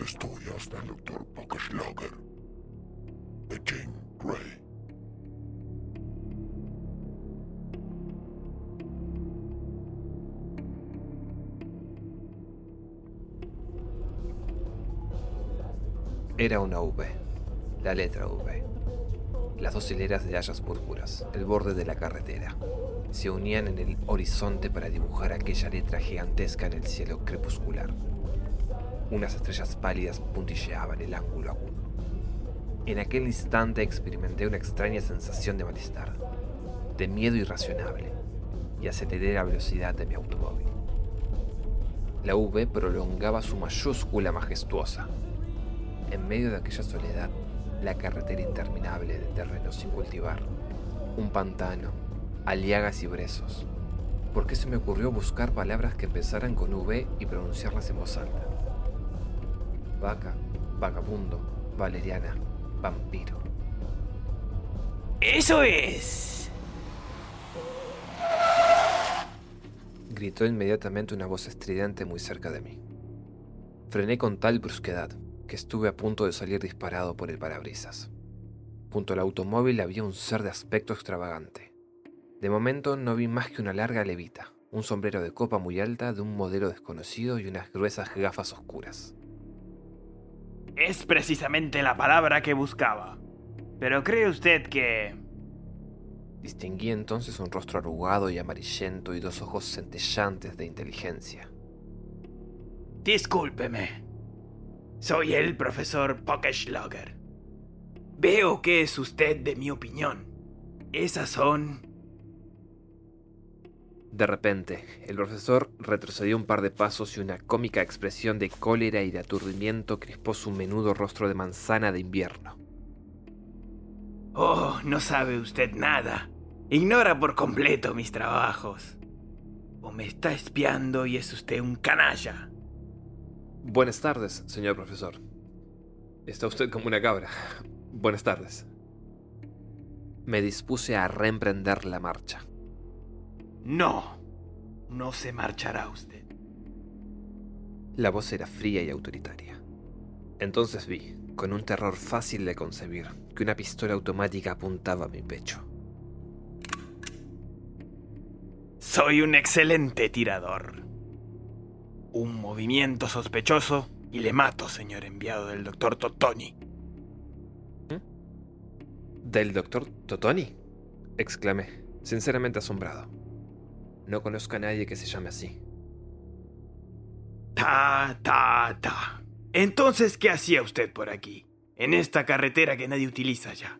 Estudios del Dr. Pockeschlager de Jane Grey. Era una V, la letra V. Las dos hileras de hayas púrpuras, el borde de la carretera, se unían en el horizonte para dibujar aquella letra gigantesca en el cielo crepuscular. Unas estrellas pálidas puntilleaban el ángulo agudo. En aquel instante experimenté una extraña sensación de malestar, de miedo irracionable, y aceleré la velocidad de mi automóvil. La V prolongaba su mayúscula majestuosa. En medio de aquella soledad, la carretera interminable de terreno sin cultivar, un pantano, aliagas y brezos. ¿Por qué se me ocurrió buscar palabras que empezaran con V y pronunciarlas en voz alta? Vaca, vagabundo, valeriana, vampiro. ¡Eso es! Gritó inmediatamente una voz estridente muy cerca de mí. Frené con tal brusquedad que estuve a punto de salir disparado por el parabrisas. Junto al automóvil había un ser de aspecto extravagante. De momento no vi más que una larga levita, un sombrero de copa muy alta de un modelo desconocido y unas gruesas gafas oscuras. Es precisamente la palabra que buscaba. Pero cree usted que... Distinguí entonces un rostro arrugado y amarillento y dos ojos centellantes de inteligencia. Discúlpeme. Soy el profesor Pockeschlager. Veo que es usted de mi opinión. Esas son... De repente, el profesor retrocedió un par de pasos y una cómica expresión de cólera y de aturdimiento crispó su menudo rostro de manzana de invierno. Oh, no sabe usted nada. Ignora por completo mis trabajos. O me está espiando y es usted un canalla. Buenas tardes, señor profesor. Está usted como una cabra. Buenas tardes. Me dispuse a reemprender la marcha. No, no se marchará usted. La voz era fría y autoritaria. Entonces vi, con un terror fácil de concebir, que una pistola automática apuntaba a mi pecho. Soy un excelente tirador. Un movimiento sospechoso y le mato, señor enviado del doctor Totoni. ¿Del doctor Totoni? exclamé, sinceramente asombrado. No conozco a nadie que se llame así. Ta, ta, ta. Entonces, ¿qué hacía usted por aquí? En esta carretera que nadie utiliza ya.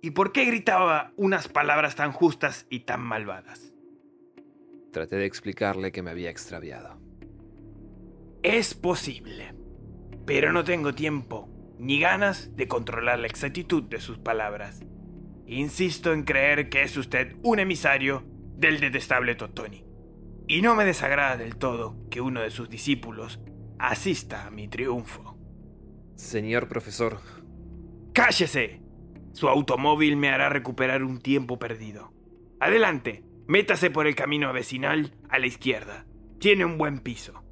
¿Y por qué gritaba unas palabras tan justas y tan malvadas? Traté de explicarle que me había extraviado. Es posible. Pero no tengo tiempo ni ganas de controlar la exactitud de sus palabras. Insisto en creer que es usted un emisario del detestable Totoni. Y no me desagrada del todo que uno de sus discípulos asista a mi triunfo. Señor profesor, ¡Cállese! Su automóvil me hará recuperar un tiempo perdido. Adelante, métase por el camino vecinal a la izquierda. Tiene un buen piso.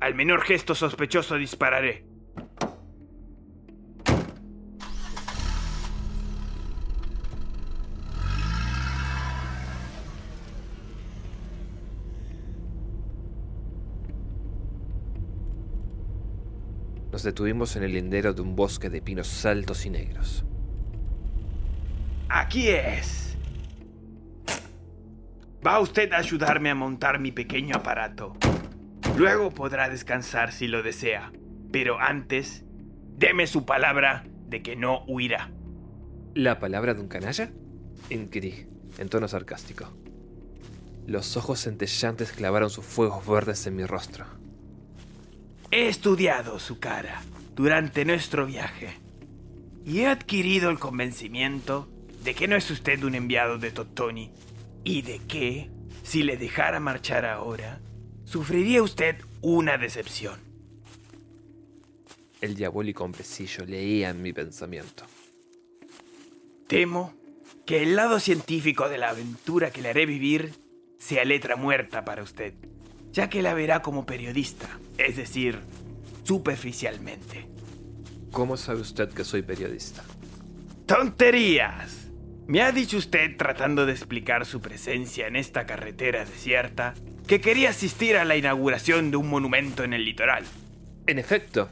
Al menor gesto sospechoso dispararé. Nos detuvimos en el lindero de un bosque de pinos altos y negros. Aquí es. Va usted a ayudarme a montar mi pequeño aparato. Luego podrá descansar si lo desea. Pero antes, deme su palabra de que no huirá. ¿La palabra de un canalla? Inquirí, en tono sarcástico. Los ojos centellantes clavaron sus fuegos verdes en mi rostro. He estudiado su cara durante nuestro viaje y he adquirido el convencimiento de que no es usted un enviado de Tottoni y de que, si le dejara marchar ahora, sufriría usted una decepción. El diabólico hombrecillo leía en mi pensamiento. Temo que el lado científico de la aventura que le haré vivir sea letra muerta para usted, ya que la verá como periodista, es decir, superficialmente. ¿Cómo sabe usted que soy periodista? ¡Tonterías! Me ha dicho usted, tratando de explicar su presencia en esta carretera desierta, que quería asistir a la inauguración de un monumento en el litoral. En efecto.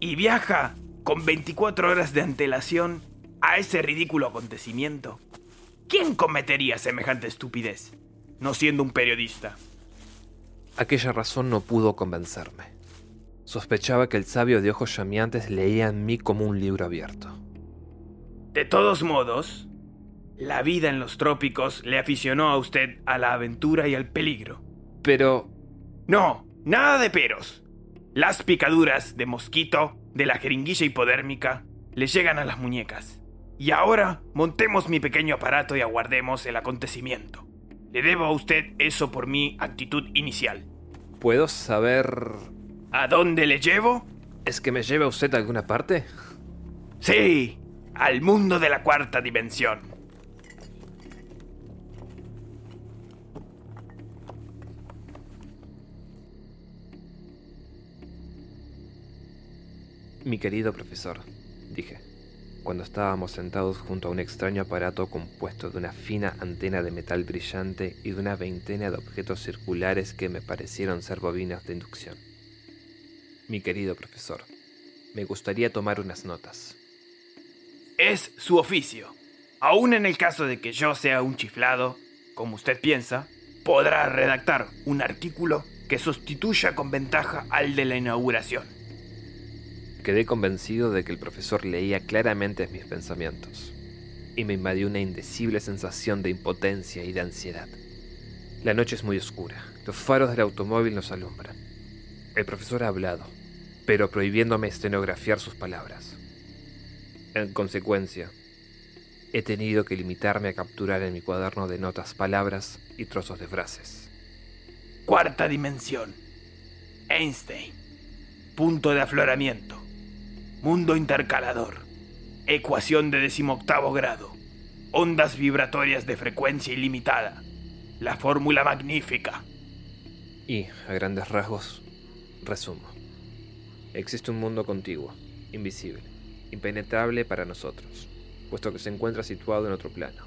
Y viaja con 24 horas de antelación a ese ridículo acontecimiento. ¿Quién cometería semejante estupidez? No siendo un periodista. Aquella razón no pudo convencerme. Sospechaba que el sabio de ojos llameantes leía en mí como un libro abierto. De todos modos, la vida en los trópicos le aficionó a usted a la aventura y al peligro. Pero... No, nada de peros. Las picaduras de mosquito, de la jeringuilla hipodérmica, le llegan a las muñecas. Y ahora montemos mi pequeño aparato y aguardemos el acontecimiento. Le debo a usted eso por mi actitud inicial. ¿Puedo saber... ¿A dónde le llevo? ¿Es que me lleva usted a alguna parte? Sí, al mundo de la cuarta dimensión. Mi querido profesor, cuando estábamos sentados junto a un extraño aparato compuesto de una fina antena de metal brillante y de una veintena de objetos circulares que me parecieron ser bobinas de inducción. Mi querido profesor, me gustaría tomar unas notas. Es su oficio. Aún en el caso de que yo sea un chiflado, como usted piensa, podrá redactar un artículo que sustituya con ventaja al de la inauguración. Quedé convencido de que el profesor leía claramente mis pensamientos, y me invadió una indecible sensación de impotencia y de ansiedad. La noche es muy oscura, los faros del automóvil nos alumbran. El profesor ha hablado, pero prohibiéndome estenografiar sus palabras. En consecuencia, he tenido que limitarme a capturar en mi cuaderno de notas palabras y trozos de frases. Cuarta dimensión. Einstein. Punto de afloramiento. Mundo intercalador. Ecuación de decimoctavo grado. Ondas vibratorias de frecuencia ilimitada. La fórmula magnífica. Y, a grandes rasgos, resumo. Existe un mundo contiguo, invisible, impenetrable para nosotros, puesto que se encuentra situado en otro plano.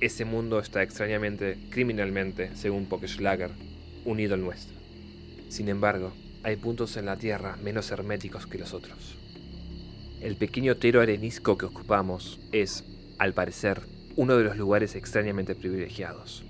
Ese mundo está extrañamente, criminalmente, según Pokeschlager, unido al nuestro. Sin embargo, hay puntos en la Tierra menos herméticos que los otros. El pequeño tero arenisco que ocupamos es, al parecer, uno de los lugares extrañamente privilegiados.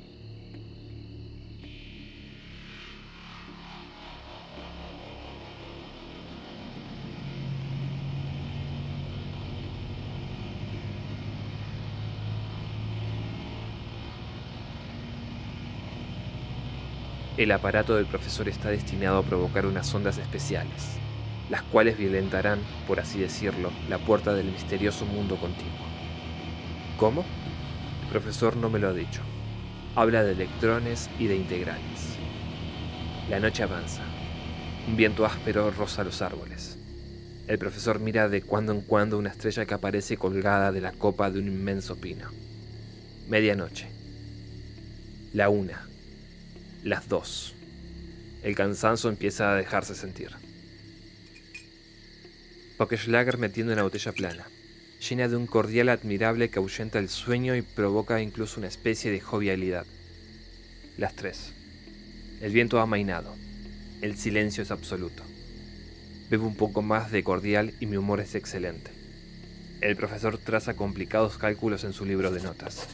El aparato del profesor está destinado a provocar unas ondas especiales, las cuales violentarán, por así decirlo, la puerta del misterioso mundo continuo. ¿Cómo? El profesor no me lo ha dicho. Habla de electrones y de integrales. La noche avanza. Un viento áspero roza los árboles. El profesor mira de cuando en cuando una estrella que aparece colgada de la copa de un inmenso pino. Medianoche. La una. Las dos. El cansancio empieza a dejarse sentir. Pockeschlager metiendo una botella plana, llena de un cordial admirable que ahuyenta el sueño y provoca incluso una especie de jovialidad. Las tres. El viento ha amainado. El silencio es absoluto. Bebo un poco más de cordial y mi humor es excelente. El profesor traza complicados cálculos en su libro de notas.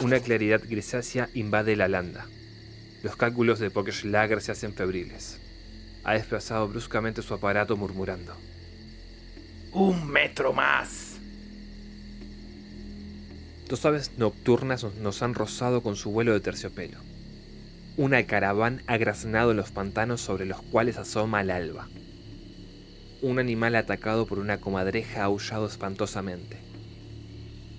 Una claridad grisácea invade la landa. Los cálculos de Pockeschlager se hacen febriles. Ha desplazado bruscamente su aparato murmurando. Un metro más. Dos aves nocturnas nos han rozado con su vuelo de terciopelo. Una caraván ha graznado los pantanos sobre los cuales asoma el alba. Un animal atacado por una comadreja ha aullado espantosamente.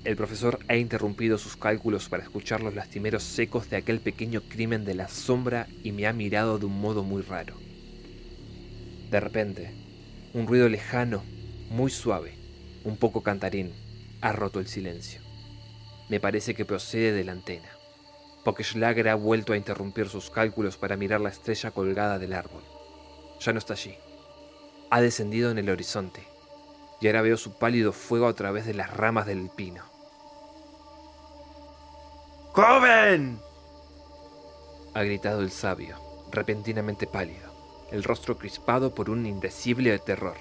El profesor ha interrumpido sus cálculos para escuchar los lastimeros secos de aquel pequeño crimen de la sombra y me ha mirado de un modo muy raro. De repente, un ruido lejano, muy suave, un poco cantarín, ha roto el silencio. Me parece que procede de la antena. Pockeschlager ha vuelto a interrumpir sus cálculos para mirar la estrella colgada del árbol. Ya no está allí. Ha descendido en el horizonte, y ahora veo su pálido fuego a través de las ramas del pino. ¡Joven! Ha gritado el sabio, repentinamente pálido el rostro crispado por un indecible terror.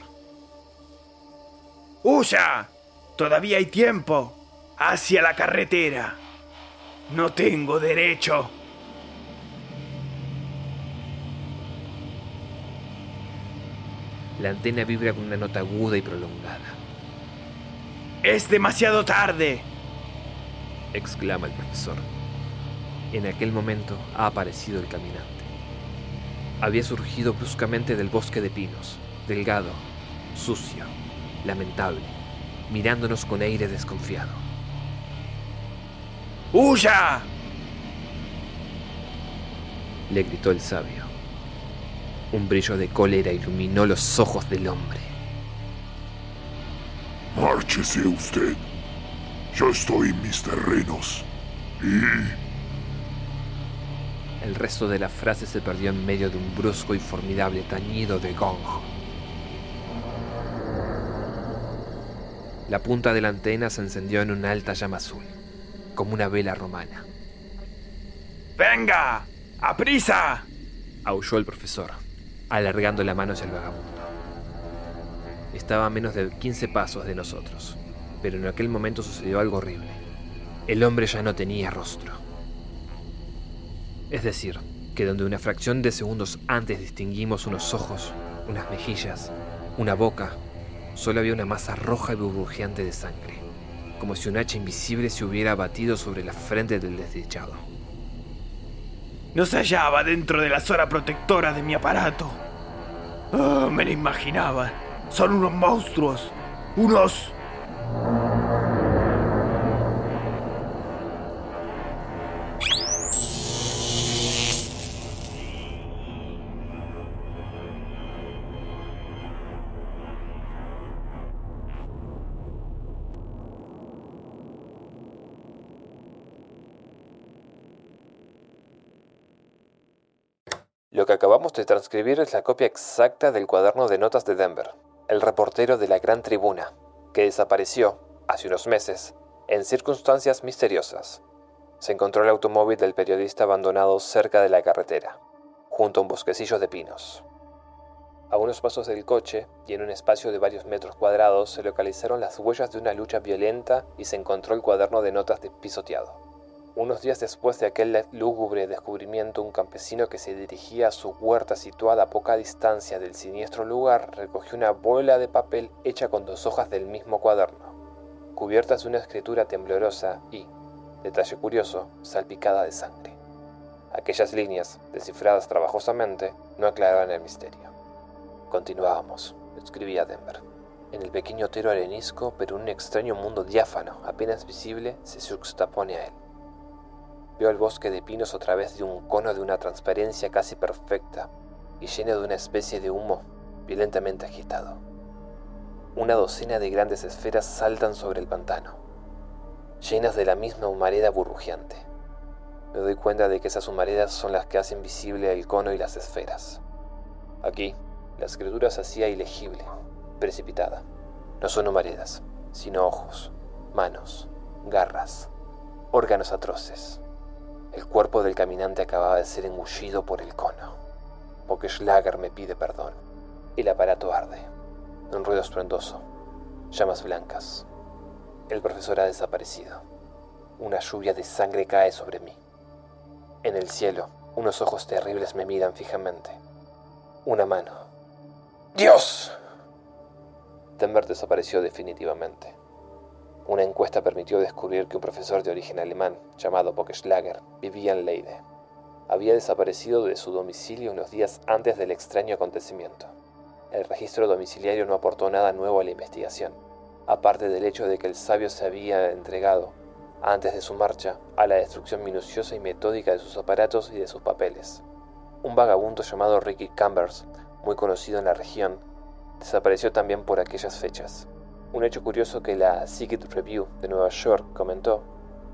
¡Huya! Todavía hay tiempo. Hacia la carretera. No tengo derecho. La antena vibra con una nota aguda y prolongada. Es demasiado tarde. exclama el profesor. En aquel momento ha aparecido el caminante había surgido bruscamente del bosque de pinos, delgado, sucio, lamentable, mirándonos con aire desconfiado. ¡Huya! le gritó el sabio. Un brillo de cólera iluminó los ojos del hombre. Márchese usted. Yo estoy en mis terrenos. Y el resto de la frase se perdió en medio de un brusco y formidable tañido de gong. La punta de la antena se encendió en una alta llama azul, como una vela romana. ¡Venga! ¡A prisa! aulló el profesor, alargando la mano hacia el vagabundo. Estaba a menos de 15 pasos de nosotros, pero en aquel momento sucedió algo horrible. El hombre ya no tenía rostro. Es decir, que donde una fracción de segundos antes distinguimos unos ojos, unas mejillas, una boca, solo había una masa roja y burbujeante de sangre, como si un hacha invisible se hubiera batido sobre la frente del desdichado. No se hallaba dentro de la zona protectora de mi aparato. Oh, me lo imaginaba. Son unos monstruos. Unos... acabamos de transcribir es la copia exacta del cuaderno de notas de Denver, el reportero de la Gran Tribuna, que desapareció, hace unos meses, en circunstancias misteriosas. Se encontró el automóvil del periodista abandonado cerca de la carretera, junto a un bosquecillo de pinos. A unos pasos del coche y en un espacio de varios metros cuadrados se localizaron las huellas de una lucha violenta y se encontró el cuaderno de notas de pisoteado. Unos días después de aquel lúgubre descubrimiento, un campesino que se dirigía a su huerta situada a poca distancia del siniestro lugar recogió una bola de papel hecha con dos hojas del mismo cuaderno, cubiertas de una escritura temblorosa y, detalle curioso, salpicada de sangre. Aquellas líneas, descifradas trabajosamente, no aclaraban el misterio. Continuábamos, escribía Denver. En el pequeño otero arenisco, pero un extraño mundo diáfano, apenas visible, se juxtapone a él. Vio el bosque de pinos a través de un cono de una transparencia casi perfecta y lleno de una especie de humo violentamente agitado. Una docena de grandes esferas saltan sobre el pantano, llenas de la misma humareda burbujeante. Me doy cuenta de que esas humaredas son las que hacen visible el cono y las esferas. Aquí, la escritura se hacía ilegible, precipitada. No son humaredas, sino ojos, manos, garras, órganos atroces. Cuerpo del caminante acababa de ser engullido por el cono. Schlager me pide perdón. El aparato arde. Un ruido estruendoso. Llamas blancas. El profesor ha desaparecido. Una lluvia de sangre cae sobre mí. En el cielo, unos ojos terribles me miran fijamente. Una mano. ¡Dios! Denver desapareció definitivamente. Una encuesta permitió descubrir que un profesor de origen alemán, llamado Schlager, vivía en Leide. Había desaparecido de su domicilio unos días antes del extraño acontecimiento. El registro domiciliario no aportó nada nuevo a la investigación, aparte del hecho de que el sabio se había entregado, antes de su marcha, a la destrucción minuciosa y metódica de sus aparatos y de sus papeles. Un vagabundo llamado Ricky Cambers, muy conocido en la región, desapareció también por aquellas fechas. Un hecho curioso que la Secret Review de Nueva York comentó,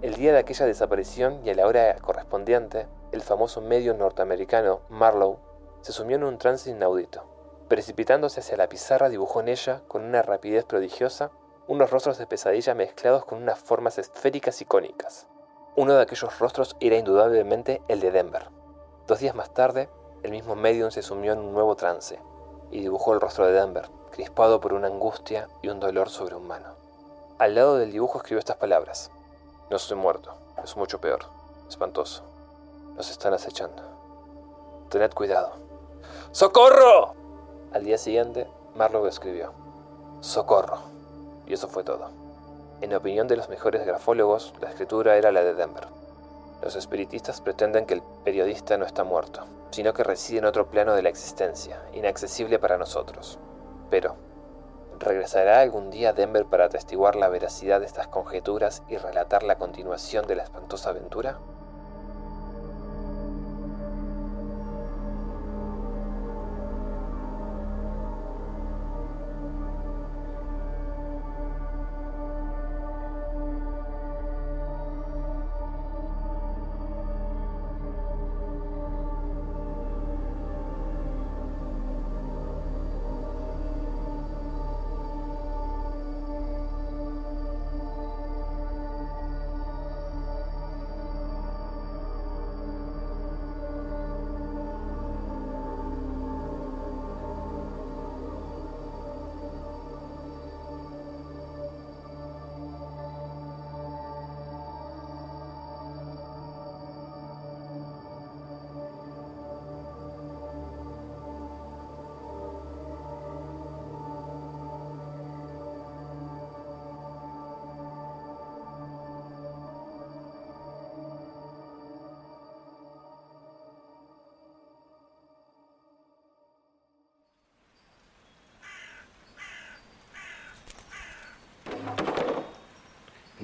el día de aquella desaparición y a la hora correspondiente, el famoso medio norteamericano Marlowe se sumió en un trance inaudito. Precipitándose hacia la pizarra, dibujó en ella, con una rapidez prodigiosa, unos rostros de pesadilla mezclados con unas formas esféricas y cónicas. Uno de aquellos rostros era indudablemente el de Denver. Dos días más tarde, el mismo medium se sumió en un nuevo trance y dibujó el rostro de Denver, crispado por una angustia y un dolor sobrehumano. Al lado del dibujo escribió estas palabras. No estoy muerto, es mucho peor, espantoso. Nos están acechando. Tened cuidado. ¡Socorro! Al día siguiente, Marlowe escribió, Socorro. Y eso fue todo. En opinión de los mejores grafólogos, la escritura era la de Denver. Los espiritistas pretenden que el periodista no está muerto, sino que reside en otro plano de la existencia, inaccesible para nosotros. Pero, ¿regresará algún día Denver para atestiguar la veracidad de estas conjeturas y relatar la continuación de la espantosa aventura?